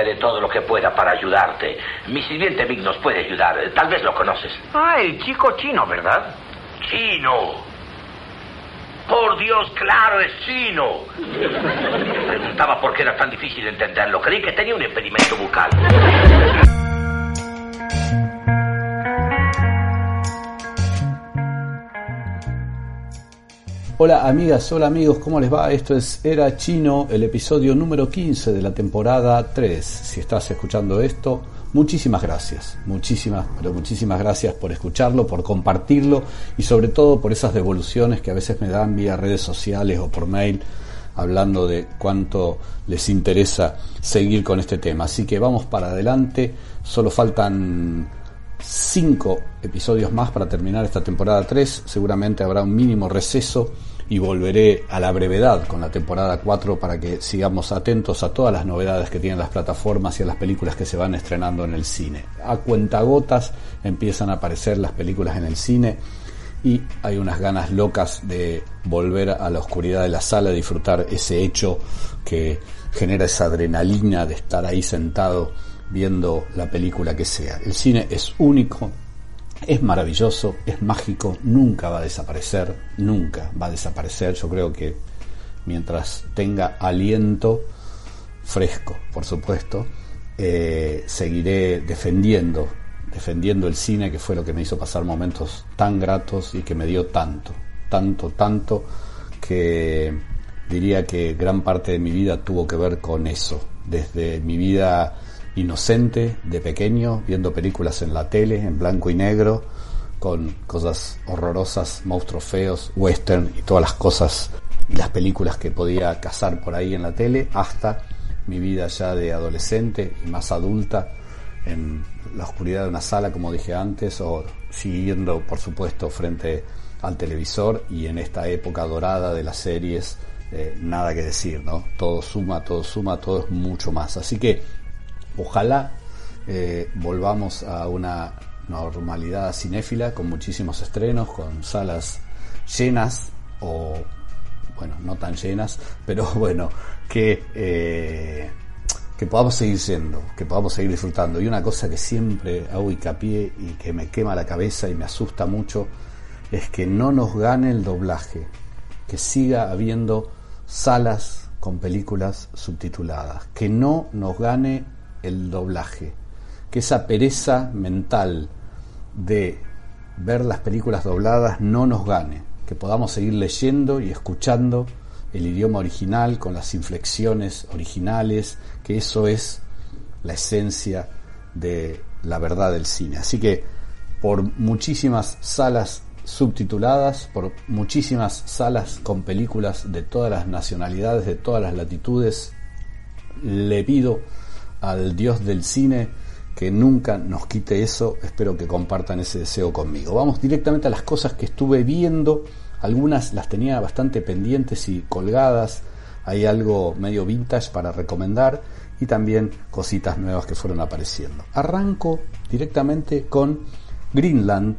que haré todo lo que pueda para ayudarte. Mi sirviente Vic nos puede ayudar. Tal vez lo conoces. Ah, el chico chino, ¿verdad? Chino. Por Dios, claro, es chino. Preguntaba por qué era tan difícil entenderlo. Creí que tenía un impedimento bucal. Hola amigas, hola amigos, ¿cómo les va? Esto es Era Chino, el episodio número 15 de la temporada 3. Si estás escuchando esto, muchísimas gracias, muchísimas, pero muchísimas gracias por escucharlo, por compartirlo y sobre todo por esas devoluciones que a veces me dan vía redes sociales o por mail hablando de cuánto les interesa seguir con este tema. Así que vamos para adelante, solo faltan cinco episodios más para terminar esta temporada 3, seguramente habrá un mínimo receso y volveré a la brevedad con la temporada 4 para que sigamos atentos a todas las novedades que tienen las plataformas y a las películas que se van estrenando en el cine. A cuentagotas empiezan a aparecer las películas en el cine y hay unas ganas locas de volver a la oscuridad de la sala, disfrutar ese hecho que genera esa adrenalina de estar ahí sentado viendo la película que sea. El cine es único, es maravilloso, es mágico, nunca va a desaparecer, nunca va a desaparecer. Yo creo que mientras tenga aliento fresco, por supuesto, eh, seguiré defendiendo, defendiendo el cine, que fue lo que me hizo pasar momentos tan gratos y que me dio tanto, tanto, tanto, que diría que gran parte de mi vida tuvo que ver con eso. Desde mi vida inocente de pequeño, viendo películas en la tele, en blanco y negro, con cosas horrorosas, monstruos feos, western y todas las cosas y las películas que podía cazar por ahí en la tele, hasta mi vida ya de adolescente y más adulta en la oscuridad de una sala, como dije antes, o siguiendo, por supuesto, frente al televisor y en esta época dorada de las series, eh, nada que decir, ¿no? Todo suma, todo suma, todo es mucho más. Así que Ojalá eh, volvamos a una normalidad cinéfila con muchísimos estrenos, con salas llenas o, bueno, no tan llenas, pero bueno, que, eh, que podamos seguir siendo, que podamos seguir disfrutando. Y una cosa que siempre hago hincapié y que me quema la cabeza y me asusta mucho es que no nos gane el doblaje, que siga habiendo salas con películas subtituladas, que no nos gane el doblaje, que esa pereza mental de ver las películas dobladas no nos gane, que podamos seguir leyendo y escuchando el idioma original con las inflexiones originales, que eso es la esencia de la verdad del cine. Así que por muchísimas salas subtituladas, por muchísimas salas con películas de todas las nacionalidades, de todas las latitudes, le pido al Dios del cine que nunca nos quite eso. Espero que compartan ese deseo conmigo. Vamos directamente a las cosas que estuve viendo. Algunas las tenía bastante pendientes y colgadas. Hay algo medio vintage para recomendar y también cositas nuevas que fueron apareciendo. Arranco directamente con Greenland,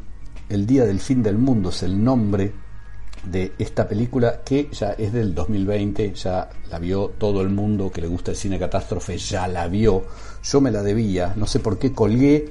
el día del fin del mundo es el nombre de esta película que ya es del 2020, ya la vio todo el mundo que le gusta el cine catástrofe, ya la vio. Yo me la debía, no sé por qué colgué,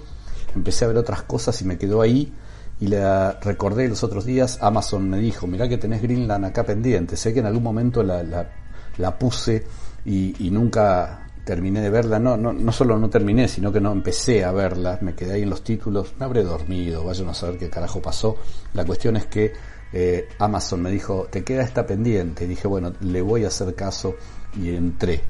empecé a ver otras cosas y me quedó ahí y la recordé los otros días. Amazon me dijo, mirá que tenés Greenland acá pendiente. Sé que en algún momento la, la, puse y, y, nunca terminé de verla. No, no, no solo no terminé, sino que no empecé a verla. Me quedé ahí en los títulos. Me habré dormido, vayan a saber qué carajo pasó. La cuestión es que eh, Amazon me dijo, te queda esta pendiente. Y dije, bueno, le voy a hacer caso y entré.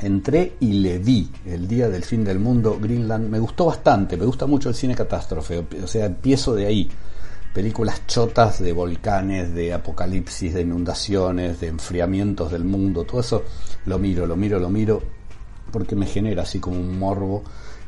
Entré y le vi el día del fin del mundo, Greenland. Me gustó bastante, me gusta mucho el cine catástrofe. O sea, empiezo de ahí. Películas chotas de volcanes, de apocalipsis, de inundaciones, de enfriamientos del mundo. Todo eso lo miro, lo miro, lo miro. Porque me genera así como un morbo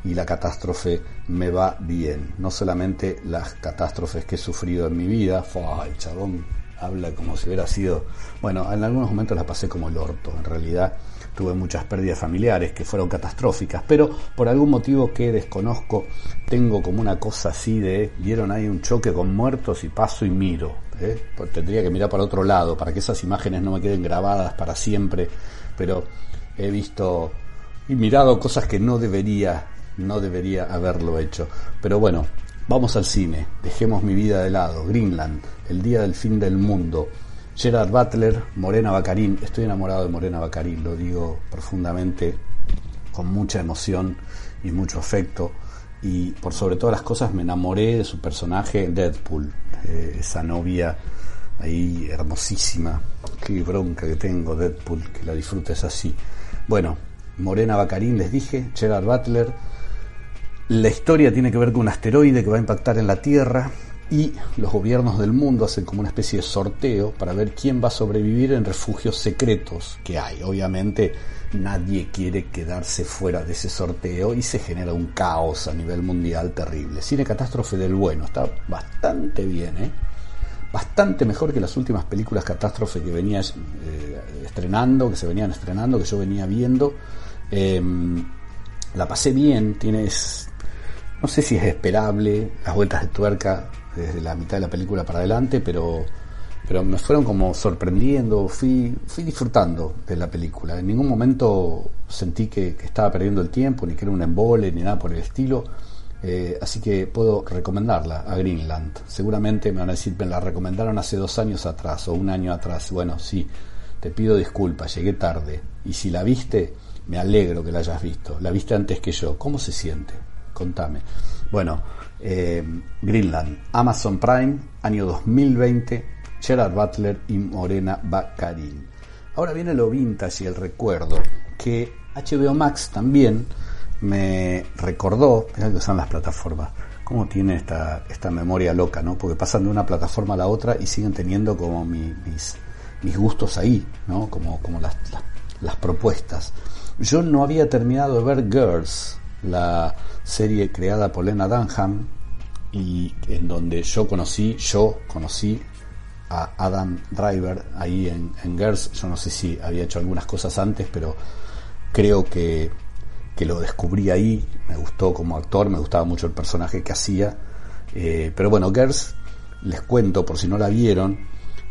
y la catástrofe me va bien. No solamente las catástrofes que he sufrido en mi vida, el chabón habla como si hubiera sido, bueno, en algunos momentos la pasé como el orto, en realidad tuve muchas pérdidas familiares que fueron catastróficas, pero por algún motivo que desconozco, tengo como una cosa así de, vieron ahí un choque con muertos y paso y miro, ¿eh? pues tendría que mirar para otro lado para que esas imágenes no me queden grabadas para siempre, pero he visto y mirado cosas que no debería, no debería haberlo hecho. Pero bueno, vamos al cine, dejemos mi vida de lado, Greenland, el día del fin del mundo. Gerard Butler, Morena Bacarín, estoy enamorado de Morena Bacarín, lo digo profundamente, con mucha emoción y mucho afecto. Y por sobre todas las cosas me enamoré de su personaje Deadpool, eh, esa novia ahí hermosísima. Qué bronca que tengo, Deadpool, que la disfrutes así. Bueno, Morena Bacarín, les dije, Gerard Butler. La historia tiene que ver con un asteroide que va a impactar en la Tierra y los gobiernos del mundo hacen como una especie de sorteo para ver quién va a sobrevivir en refugios secretos que hay. Obviamente nadie quiere quedarse fuera de ese sorteo y se genera un caos a nivel mundial terrible. Cine Catástrofe del Bueno, está bastante bien, ¿eh? bastante mejor que las últimas películas Catástrofe que venía eh, estrenando, que se venían estrenando, que yo venía viendo. Em, la pasé bien, tienes, no sé si es esperable, las vueltas de tuerca desde la mitad de la película para adelante, pero pero me fueron como sorprendiendo, fui, fui disfrutando de la película. En ningún momento sentí que, estaba perdiendo el tiempo, ni que era un embole, ni nada por el estilo. Eh, así que puedo recomendarla a Greenland. Seguramente me van a decir, me la recomendaron hace dos años atrás o un año atrás. Bueno, sí, te pido disculpas, llegué tarde. Y si la viste, me alegro que la hayas visto. La viste antes que yo. ¿Cómo se siente? Contame. Bueno, eh, Greenland, Amazon Prime, año 2020 Gerard Butler y Morena Baccarin. Ahora viene lo vintage y el recuerdo, que HBO Max también me recordó, mirá que son las plataformas, cómo tiene esta, esta memoria loca, ¿no? Porque pasan de una plataforma a la otra y siguen teniendo como mis, mis gustos ahí, ¿no? Como, como las, las propuestas. Yo no había terminado de ver Girls, la serie creada por Lena Dunham y en donde yo conocí, yo conocí a Adam Driver ahí en, en, Girls. Yo no sé si había hecho algunas cosas antes, pero creo que, que, lo descubrí ahí. Me gustó como actor, me gustaba mucho el personaje que hacía. Eh, pero bueno, Girls, les cuento por si no la vieron,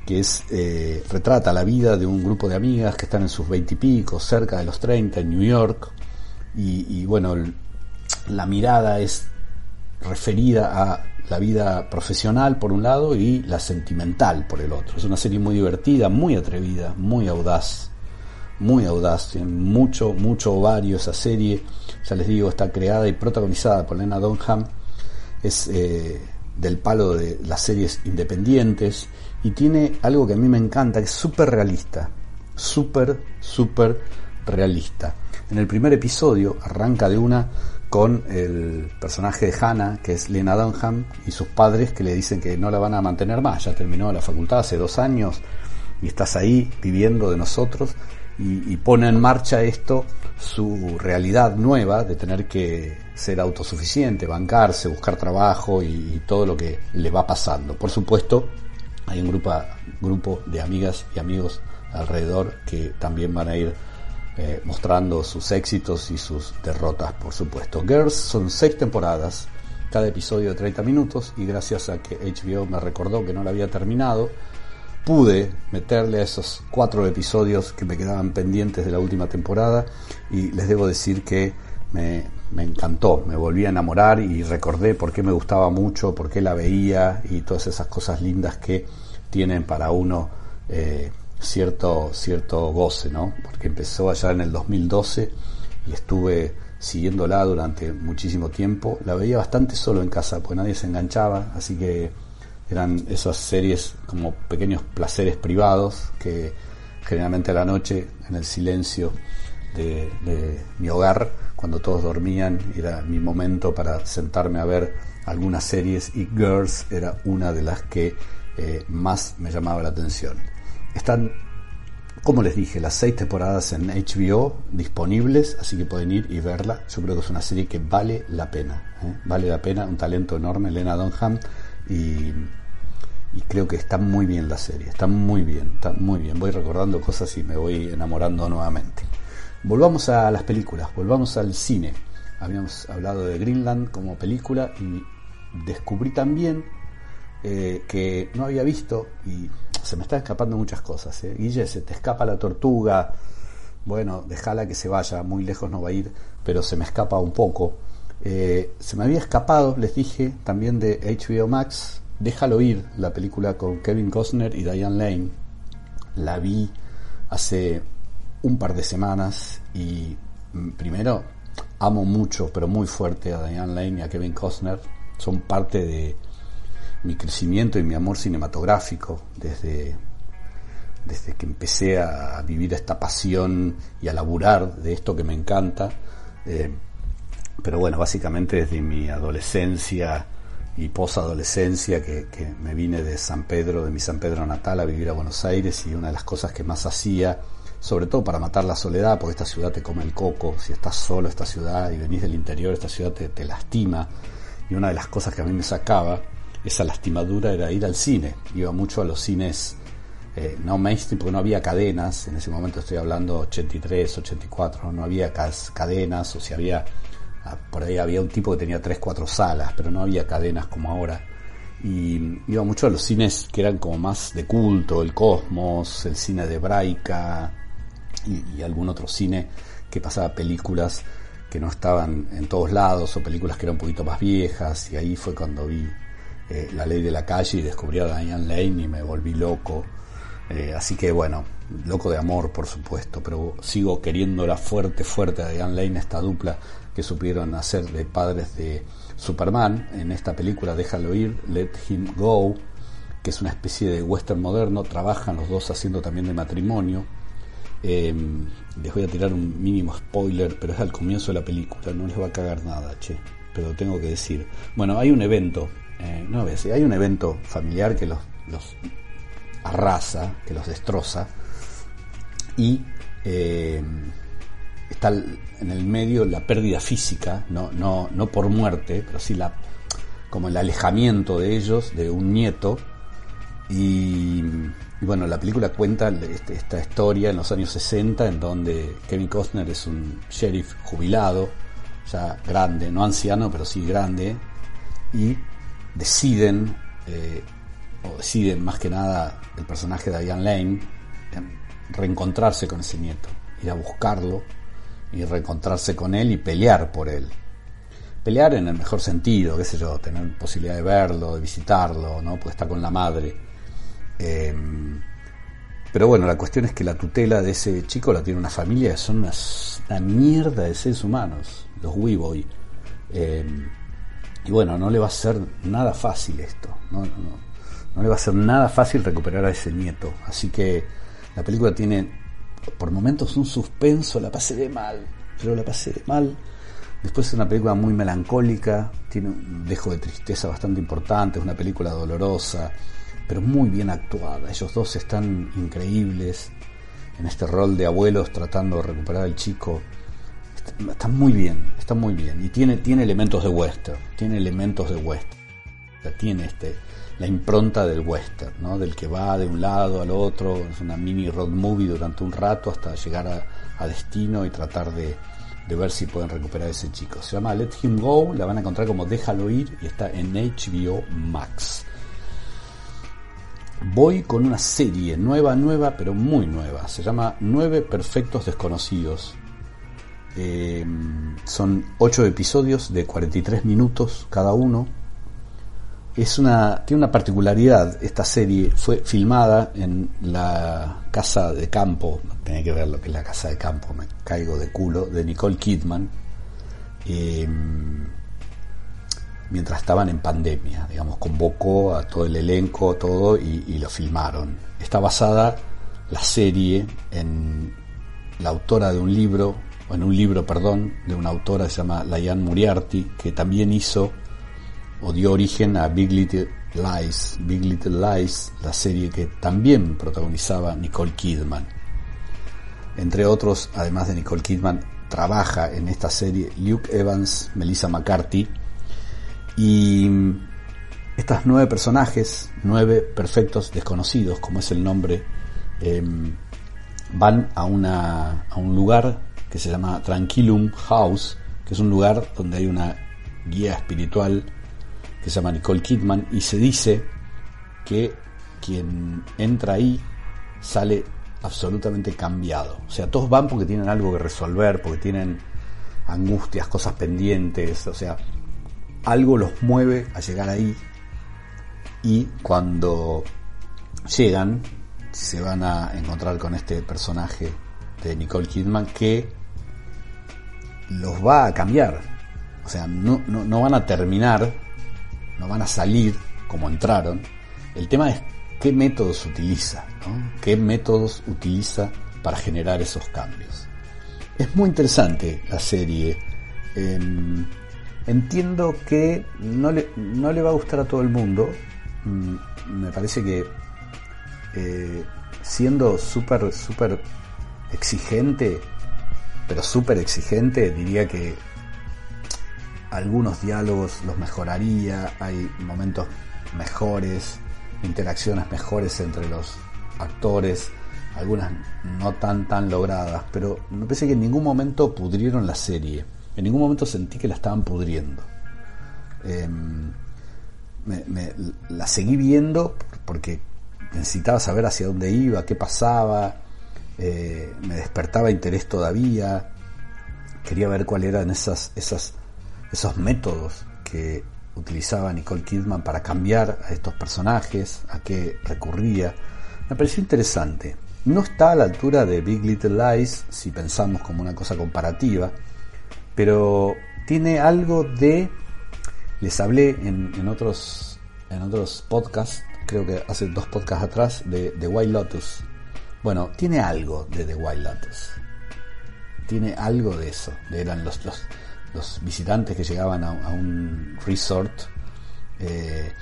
que es eh, retrata la vida de un grupo de amigas que están en sus veintipico, cerca de los 30, en New York. Y, y bueno, la mirada es referida a la vida profesional por un lado y la sentimental por el otro. Es una serie muy divertida, muy atrevida, muy audaz, muy audaz, tiene mucho, mucho ovario esa serie, ya les digo, está creada y protagonizada por Lena Dunham, es eh, del palo de las series independientes y tiene algo que a mí me encanta, que es súper realista, súper, súper realista. En el primer episodio arranca de una con el personaje de Hannah, que es Lena Dunham, y sus padres que le dicen que no la van a mantener más. Ya terminó la facultad hace dos años y estás ahí viviendo de nosotros y, pone en marcha esto su realidad nueva de tener que ser autosuficiente, bancarse, buscar trabajo y, todo lo que le va pasando. Por supuesto, hay un grupo, grupo de amigas y amigos alrededor que también van a ir eh, mostrando sus éxitos y sus derrotas, por supuesto. Girls son seis temporadas, cada episodio de 30 minutos, y gracias a que HBO me recordó que no la había terminado, pude meterle a esos cuatro episodios que me quedaban pendientes de la última temporada, y les debo decir que me, encantó, me volví a enamorar y recordé por qué me gustaba mucho, por qué la veía y todas esas cosas lindas que tienen para uno. Eh, cierto, cierto goce, ¿no? Porque empezó allá en el 2012 y estuve siguiéndola durante muchísimo tiempo. La veía bastante solo en casa, porque nadie se enganchaba, así que eran esas series como pequeños placeres privados que generalmente a la noche, en el silencio de, mi hogar, cuando todos dormían, era mi momento para sentarme a ver algunas series y Girls era una de las que eh, más me llamaba la atención. Están, como les dije, las seis temporadas en HBO disponibles, así que pueden ir y verla. Yo creo que es una serie que vale la pena. ¿eh? Vale la pena, un talento enorme, Elena Dunham, y, y creo que está muy bien la serie, está muy bien, está muy bien. Voy recordando cosas y me voy enamorando nuevamente. Volvamos a las películas, volvamos al cine. Habíamos hablado de Greenland como película y descubrí también eh, que no había visto y se me están escapando muchas cosas. ¿eh? Guille, se te escapa la tortuga, bueno, déjala que se vaya, muy lejos no va a ir, pero se me escapa un poco. Eh, se me había escapado, les dije, también de HBO Max, Déjalo ir, la película con Kevin Costner y Diane Lane. La vi hace un par de semanas y mm, primero amo mucho, pero muy fuerte a Diane Lane y a Kevin Costner. Son parte de mi crecimiento y mi amor cinematográfico desde, desde que empecé a vivir esta pasión y a laburar de esto que me encanta. Eh, pero bueno, básicamente desde mi adolescencia y posadolescencia que, que me vine de San Pedro, de mi San Pedro natal a vivir a Buenos Aires y una de las cosas que más hacía, sobre todo para matar la soledad, porque esta ciudad te come el coco, si estás solo esta ciudad y venís del interior, esta ciudad te, te lastima y una de las cosas que a mí me sacaba esa lastimadura era ir al cine, iba mucho a los cines eh, no mainstream porque no había cadenas, en ese momento estoy hablando 83, 84, no había cadenas o si había Ah, por ahí había un tipo que tenía tres, cuatro salas, pero no había cadenas como ahora. Y iba mucho a los cines que eran como más de culto, el Cosmos, el cine de Braica y, algún otro cine que pasaba películas que no estaban en todos lados o películas que eran un poquito más viejas y ahí fue cuando vi eh, La Ley de la Calle y descubrí a Diane Lane y me volví loco. Eh, así que bueno, loco de amor por supuesto, pero sigo queriéndola fuerte, fuerte a Diane Lane, esta dupla que supieron hacer de padres de Superman en esta película Déjalo ir, Let Him Go, que es una especie de western moderno, trabajan los dos haciendo también de matrimonio. Em, les voy a tirar un mínimo spoiler, pero es al comienzo de la película, no les va a cagar nada, che, pero tengo que decir. Bueno, hay un evento, eh, no hay un evento familiar que los, los arrasa, que los destroza, y eh, está en el medio la pérdida física, no, no, no por muerte, pero sí la, como el alejamiento de ellos, de un nieto. Y, bueno, la película cuenta este, esta historia en los años 60, en donde Kevin Costner es un sheriff jubilado, ya grande, no anciano, pero sí grande, y deciden, eh, o deciden más que nada el personaje de Diane Lane, reencontrarse con ese nieto, ir a buscarlo y reencontrarse con él y pelear por él. Pelear en el mejor sentido, qué sé yo, tener posibilidad de verlo, de visitarlo, ¿no? Porque está con la madre. Em, pero bueno, la cuestión es que la tutela de ese chico la tiene una familia son una, mierda de seres humanos, los Weeboy. Em, y bueno, no le va a ser nada fácil esto. No, no le va a ser nada fácil recuperar a ese nieto. Así que la película tiene por momentos un suspenso, la pasé de mal, pero la pasé de mal. Después es una película muy melancólica, tiene un dejo de tristeza bastante importante, es una película dolorosa, pero muy bien actuada. Ellos dos están increíbles en este rol de abuelos tratando de recuperar al chico. Está, muy bien, está muy bien. Y tiene, tiene elementos de western, tiene elementos de western. tiene este, la impronta del western, ¿no? del que va de un lado al otro, es una mini road movie durante un rato hasta llegar a, destino y tratar de, ver si pueden recuperar a ese chico. Se llama Let Him Go, la van a encontrar como Déjalo ir y está en HBO Max. Voy con una serie nueva, nueva, pero muy nueva. Se llama Nueve Perfectos Desconocidos. Eh, son ocho episodios de 43 minutos cada uno es una, tiene una particularidad esta serie. Fue filmada en la casa de campo, tiene que ver lo que es la casa de campo, me caigo de culo, de Nicole Kidman, em, mientras estaban en pandemia. Digamos, convocó a todo el elenco, todo, y, lo filmaron. Está basada la serie en la autora de un libro, en un libro, perdón, de una autora que se llama Layan Muriarty, que también hizo o dio origen a Big Little Lies, Big Little Lies, la serie que también protagonizaba Nicole Kidman. Entre otros, además de Nicole Kidman, trabaja en esta serie Luke Evans, Melissa McCarthy y estas nueve personajes, nueve perfectos desconocidos, como es el nombre, em, van a, una, a un lugar que se llama Tranquilum House, que es un lugar donde hay una guía espiritual que se llama Nicole Kidman, y se dice que quien entra ahí sale absolutamente cambiado. O sea, todos van porque tienen algo que resolver, porque tienen angustias, cosas pendientes, o sea, algo los mueve a llegar ahí y cuando llegan se van a encontrar con este personaje de Nicole Kidman que los va a cambiar. O sea, no, no, van a terminar, no van a salir como entraron. El tema es qué métodos utiliza, qué métodos utiliza para generar esos cambios. Es muy interesante la serie. Em, entiendo que no le, no le va a gustar a todo el mundo. Mm, me parece que eh, siendo súper, súper exigente, pero súper exigente, diría que algunos diálogos los mejoraría, hay momentos mejores, interacciones mejores entre los actores, algunas no tan tan logradas, pero me parece que en ningún momento pudrieron la serie, en ningún momento sentí que la estaban pudriendo. Em, la seguí viendo porque necesitaba saber hacia dónde iba, qué pasaba, me despertaba interés todavía, quería ver cuáles eran esas, esas, esos métodos que utilizaba Nicole Kidman para cambiar a estos personajes, a qué recurría. Me pareció interesante. No está a la altura de Big Little Lies, si pensamos como una cosa comparativa, pero tiene algo de... Les hablé en, otros, en otros podcasts creo que hace dos podcasts atrás, de The White Lotus. Bueno, tiene algo de The White Lotus. Tiene algo de eso. eran los, los, los, visitantes que llegaban a, un resort eh,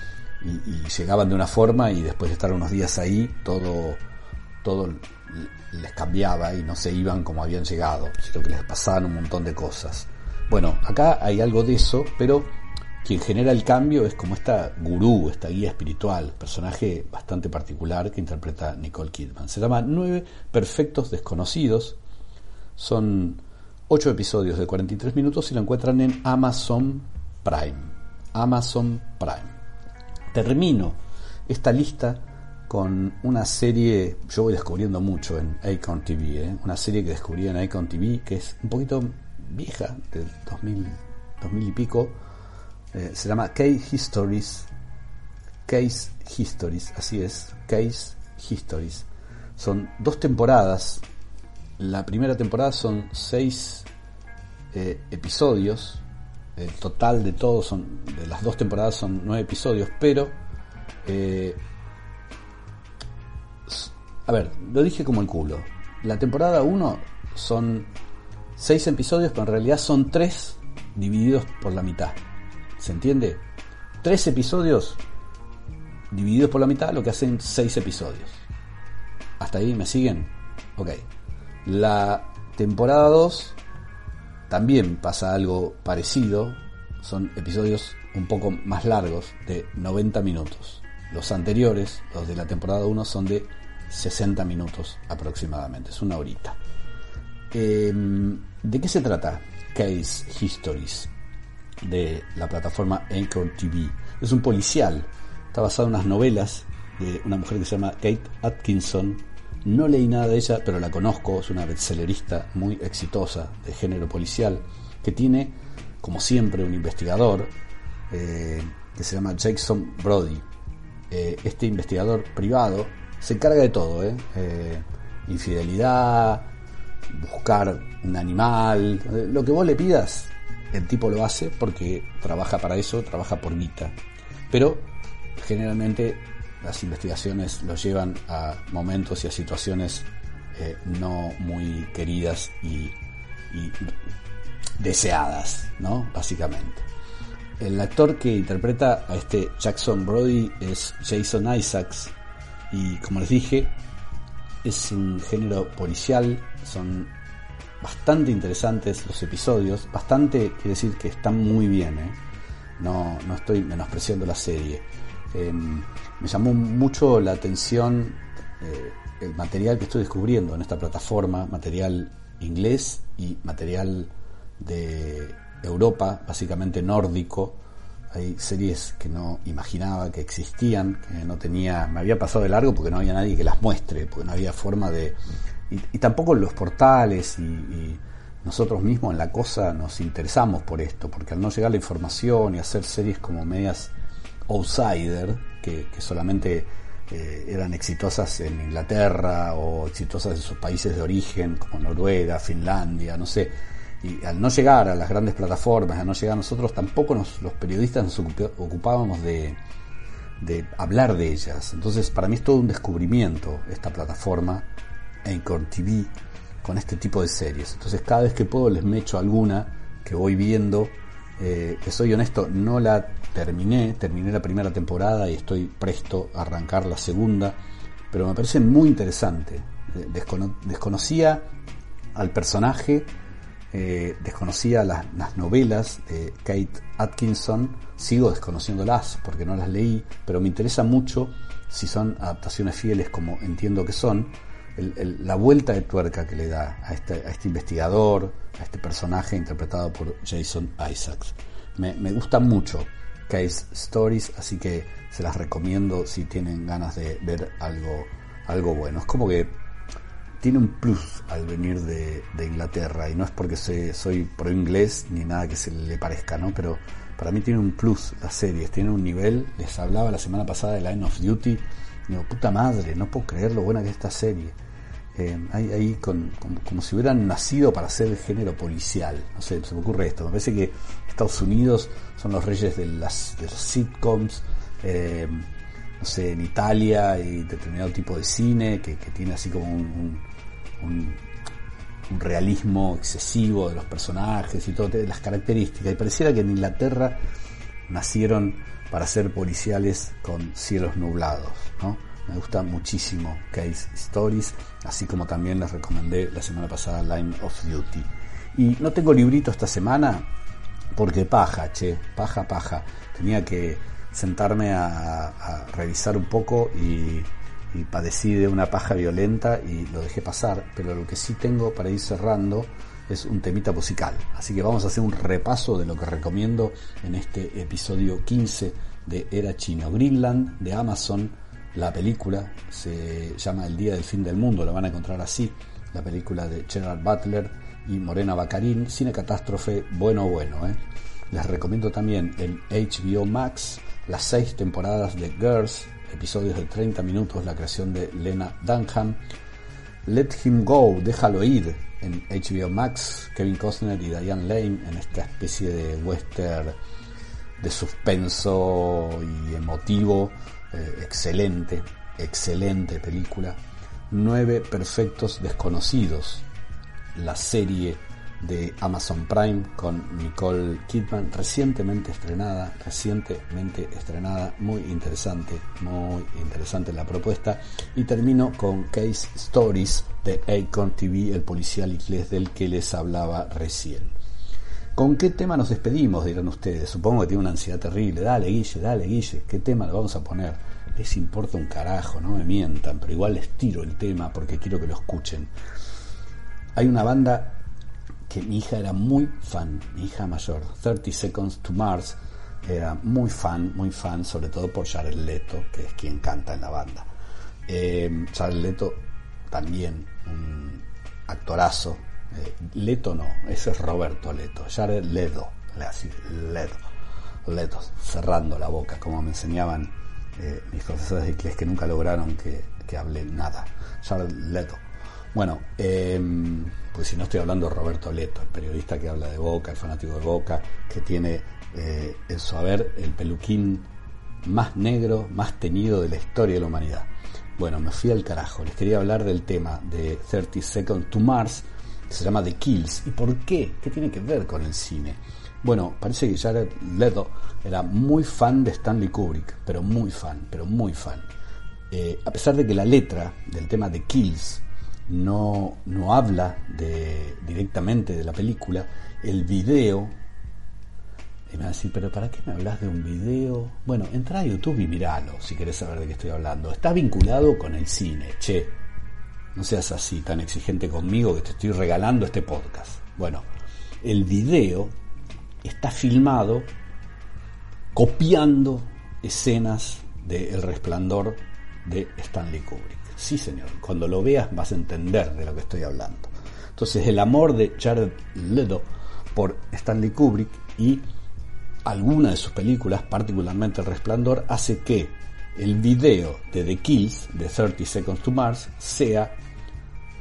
y, llegaban de una forma y después de estar unos días ahí, todo, todo les cambiaba y no se iban como habían llegado, sino que les pasaban un montón de cosas. Bueno, acá hay algo de eso, pero quien genera el cambio es como esta gurú, esta guía espiritual, personaje bastante particular que interpreta Nicole Kidman. Se llama Nueve Perfectos Desconocidos. Son ocho episodios de 43 minutos y lo encuentran en Amazon Prime. Amazon Prime. Termino esta lista con una serie, yo voy descubriendo mucho en Icon TV, ¿eh? una serie que descubrí en Icon TV que es un poquito vieja, del 2000, 2000 y pico, eh, se llama Case Histories. Case Histories, así es, Case Histories. Son dos temporadas. La primera temporada son seis eh, episodios. El total de todos son, de las dos temporadas son nueve episodios, pero eh, a ver, lo dije como el culo. La temporada 1 son seis episodios, pero en realidad son tres divididos por la mitad. ¿Se entiende? Tres episodios divididos por la mitad, lo que hacen seis episodios. ¿Hasta ahí me siguen? Ok. La temporada 2 también pasa algo parecido. Son episodios un poco más largos, de 90 minutos. Los anteriores, los de la temporada 1, son de 60 minutos aproximadamente. Es una horita. Em, ¿De qué se trata? Case Histories de la plataforma Anchor TV. Es un policial, está basado en unas novelas de una mujer que se llama Kate Atkinson. No leí nada de ella, pero la conozco, es una bestsellerista muy exitosa de género policial, que tiene, como siempre, un investigador eh, que se llama Jason Brody. Eh, este investigador privado se encarga de todo, ¿eh? infidelidad, buscar un animal, lo que vos le pidas, el tipo lo hace porque trabaja para eso, trabaja por guita. Pero generalmente las investigaciones lo llevan a momentos y a situaciones eh, no muy queridas y, deseadas, ¿no? Básicamente. El actor que interpreta a este Jackson Brody es Jason Isaacs y como les dije es un género policial, son bastante interesantes los episodios, bastante, quiere decir que están muy bien, ¿eh? no, no estoy menospreciando la serie. Em, me llamó mucho la atención eh, el material que estoy descubriendo en esta plataforma, material inglés y material de Europa, básicamente nórdico. hay series que no imaginaba que existían, que no tenía, me había pasado de largo porque no había nadie que las muestre, porque no había forma de... Y, tampoco los portales y, nosotros mismos en la cosa nos interesamos por esto, porque al no llegar la información y hacer series como medias outsider, que, solamente eh, eran exitosas en Inglaterra o exitosas en sus países de origen, como Noruega, Finlandia, no sé, y al no llegar a las grandes plataformas, al no llegar a nosotros, tampoco nos, los periodistas nos ocupábamos de, de hablar de ellas. Entonces, para mí es todo un descubrimiento esta plataforma, Anchor TV, con este tipo de series. Entonces, cada vez que puedo les mecho alguna que voy viendo. Eh, soy honesto, no la terminé, terminé la primera temporada y estoy presto a arrancar la segunda, pero me parece muy interesante. desconocía al personaje eh, desconocía las, novelas de Kate Atkinson, sigo desconociéndolas porque no las leí, pero me interesa mucho si son adaptaciones fieles como entiendo que son, la vuelta de tuerca que le da a este, a este investigador, a este personaje interpretado por Jason Isaacs. Me, me gustan mucho Case Stories, así que se las recomiendo si tienen ganas de ver algo, algo bueno. Es como que tiene un plus al venir de, Inglaterra y no es porque soy pro inglés ni nada que se le parezca, ¿no? Pero para mí tiene un plus las series, tiene un nivel. Les hablaba la semana pasada de Line of Duty, digo, puta madre, no puedo creer lo buena que es esta serie. Eh, ahí, con, como, si hubieran nacido para ser el género policial. No sé, se me ocurre esto. Me parece que Estados Unidos son los reyes de, las, los sitcoms. Eh, no sé, en Italia y determinado tipo de cine que, tiene así como un un, realismo excesivo de los personajes y todas las características. Y pareciera que en Inglaterra nacieron para ser policiales con cielos nublados. ¿no? Me gusta muchísimo Case Stories, así como también les recomendé la semana pasada Line of Duty. Y no tengo librito esta semana porque paja, che, paja, paja. Tenía que sentarme a revisar un poco y y padecí de una paja violenta y lo dejé pasar, pero lo que sí tengo para ir cerrando es un temita musical. Así que vamos a hacer un repaso de lo que recomiendo en este episodio 15 de Era Chino. Greenland de Amazon, la película se llama El Día del Fin del Mundo, la van a encontrar así, la película de Gerard Butler y Morena Bacarín, cine catástrofe bueno bueno. ¿eh? Les recomiendo también en HBO Max las seis temporadas de Girls, episodios de 30 minutos, la creación de Lena Dunham. Let Him Go, Déjalo Ir, en HBO Max, Kevin Costner y Diane Lane, en esta especie de western de suspenso y emotivo, eh, excelente, excelente película. Nueve Perfectos Desconocidos, la serie de Amazon Prime con Nicole Kidman, recientemente estrenada, recientemente estrenada, muy interesante, muy interesante la propuesta. Y termino con Case Stories de Acorn TV, el policial inglés del que les hablaba recién. ¿Con qué tema nos despedimos? Dirán ustedes. Supongo que tiene una ansiedad terrible. Dale, Guille, dale, Guille. ¿Qué tema le vamos a poner? Les importa un carajo, no me mientan, pero igual les tiro el tema porque quiero que lo escuchen. Hay una banda que mi hija era muy fan, mi hija mayor, 30 Seconds to Mars, era muy fan, muy fan, sobre todo por Jared Leto, que es quien canta en la banda. Eh, Leto también, un actorazo. Eh, Leto no, ese es Roberto Leto, Jared Leto, así, Leto, Leto, cerrando la boca, como me enseñaban eh, mis profesores de inglés que nunca lograron que, que hable nada. Jared Leto. Bueno, eh, pues si no estoy hablando de Roberto Leto, el periodista que habla de Boca, el fanático de Boca, que tiene eh, en su haber el peluquín más negro, más teñido de la historia de la humanidad. Bueno, me fui al carajo. Les quería hablar del tema de 30 Seconds to Mars, se llama The Kills. ¿Y por qué? ¿Qué tiene que ver con el cine? Bueno, parece que Jared Leto era muy fan de Stanley Kubrick, pero muy fan, pero muy fan. Eh, a pesar de que la letra del tema The Kills no, no habla de, directamente de la película, el video, y me va a decir, pero ¿para qué me hablas de un video? Bueno, entra a YouTube y míralo si querés saber de qué estoy hablando. Está vinculado con el cine, che. No seas así, tan exigente conmigo que te estoy regalando este podcast. Bueno, el video está filmado copiando escenas de El Resplandor de Stanley Kubrick. Sí, señor, cuando lo veas vas a entender de lo que estoy hablando. Entonces, el amor de Jared Leto por Stanley Kubrick y alguna de sus películas, particularmente El Resplandor, hace que el video de The Kills, de 30 Seconds to Mars, sea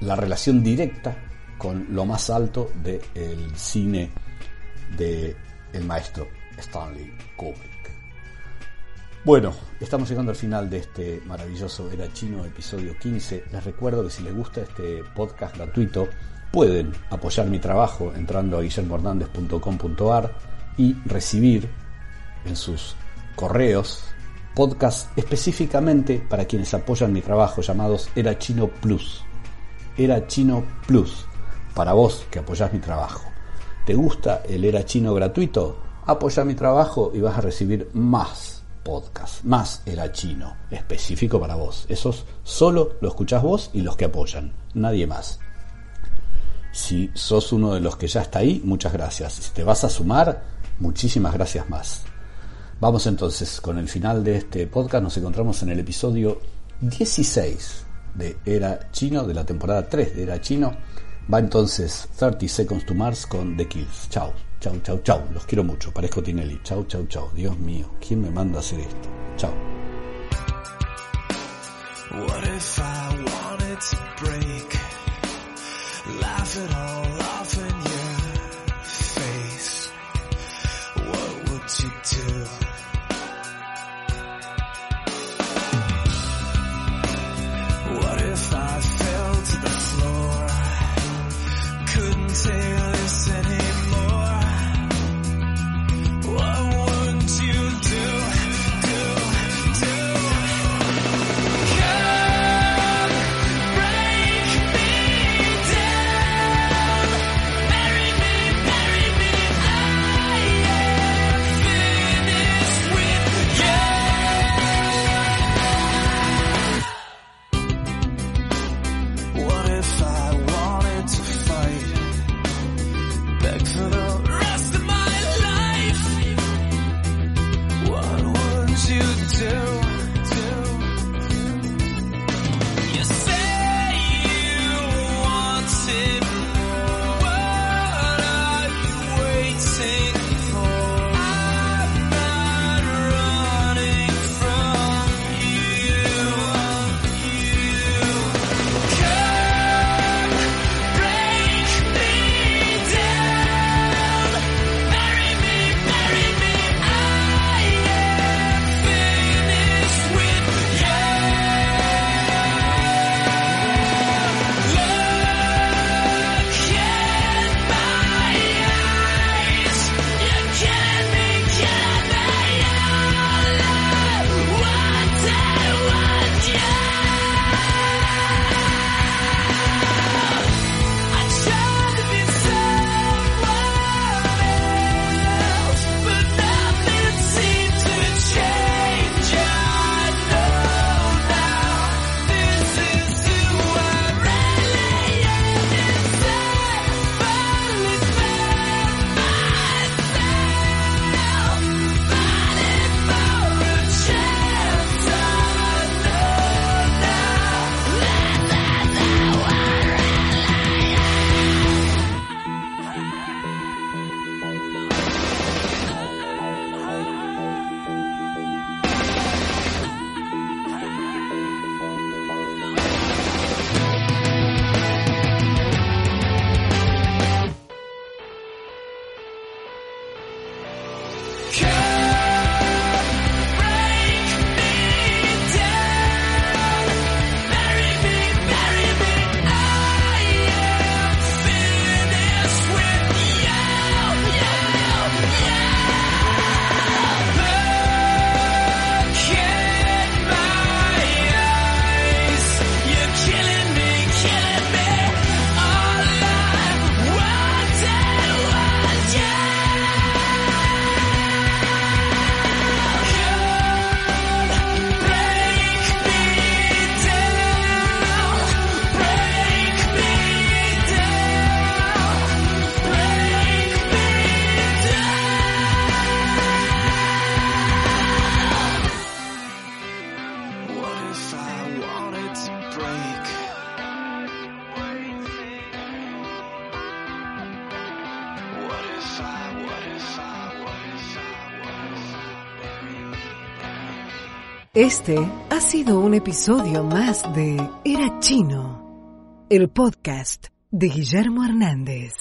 la relación directa con lo más alto del cine del el maestro Stanley Kubrick. Bueno, estamos llegando al final de este maravilloso Era Chino episodio 15. Les recuerdo que si les gusta este podcast gratuito, pueden apoyar mi trabajo entrando a guillermohernandez.com.ar y recibir en sus correos podcast específicamente para quienes apoyan mi trabajo llamados Era Chino Plus. Era Chino Plus, para vos que apoyás mi trabajo. ¿Te gusta el Era Chino gratuito? Apoya mi trabajo y vas a recibir más podcast, más Era Chino, específico para vos. Esos solo lo escuchás vos y los que apoyan, nadie más. Si sos uno de los que ya está ahí, muchas gracias. Si te vas a sumar, muchísimas gracias más. Vamos entonces con el final de este podcast. Nos encontramos en el episodio 16 de Era Chino, de la temporada 3 de Era Chino. Va entonces 30 Seconds to Mars con The Kills. Chao, chao, chao, chao. Los quiero mucho. Parezco Tinelli. Chao, chao, chao. Dios mío, ¿quién me manda a hacer esto? Break? Laugh it all Este ha sido un episodio más de Era Chino, el podcast de Guillermo Hernández.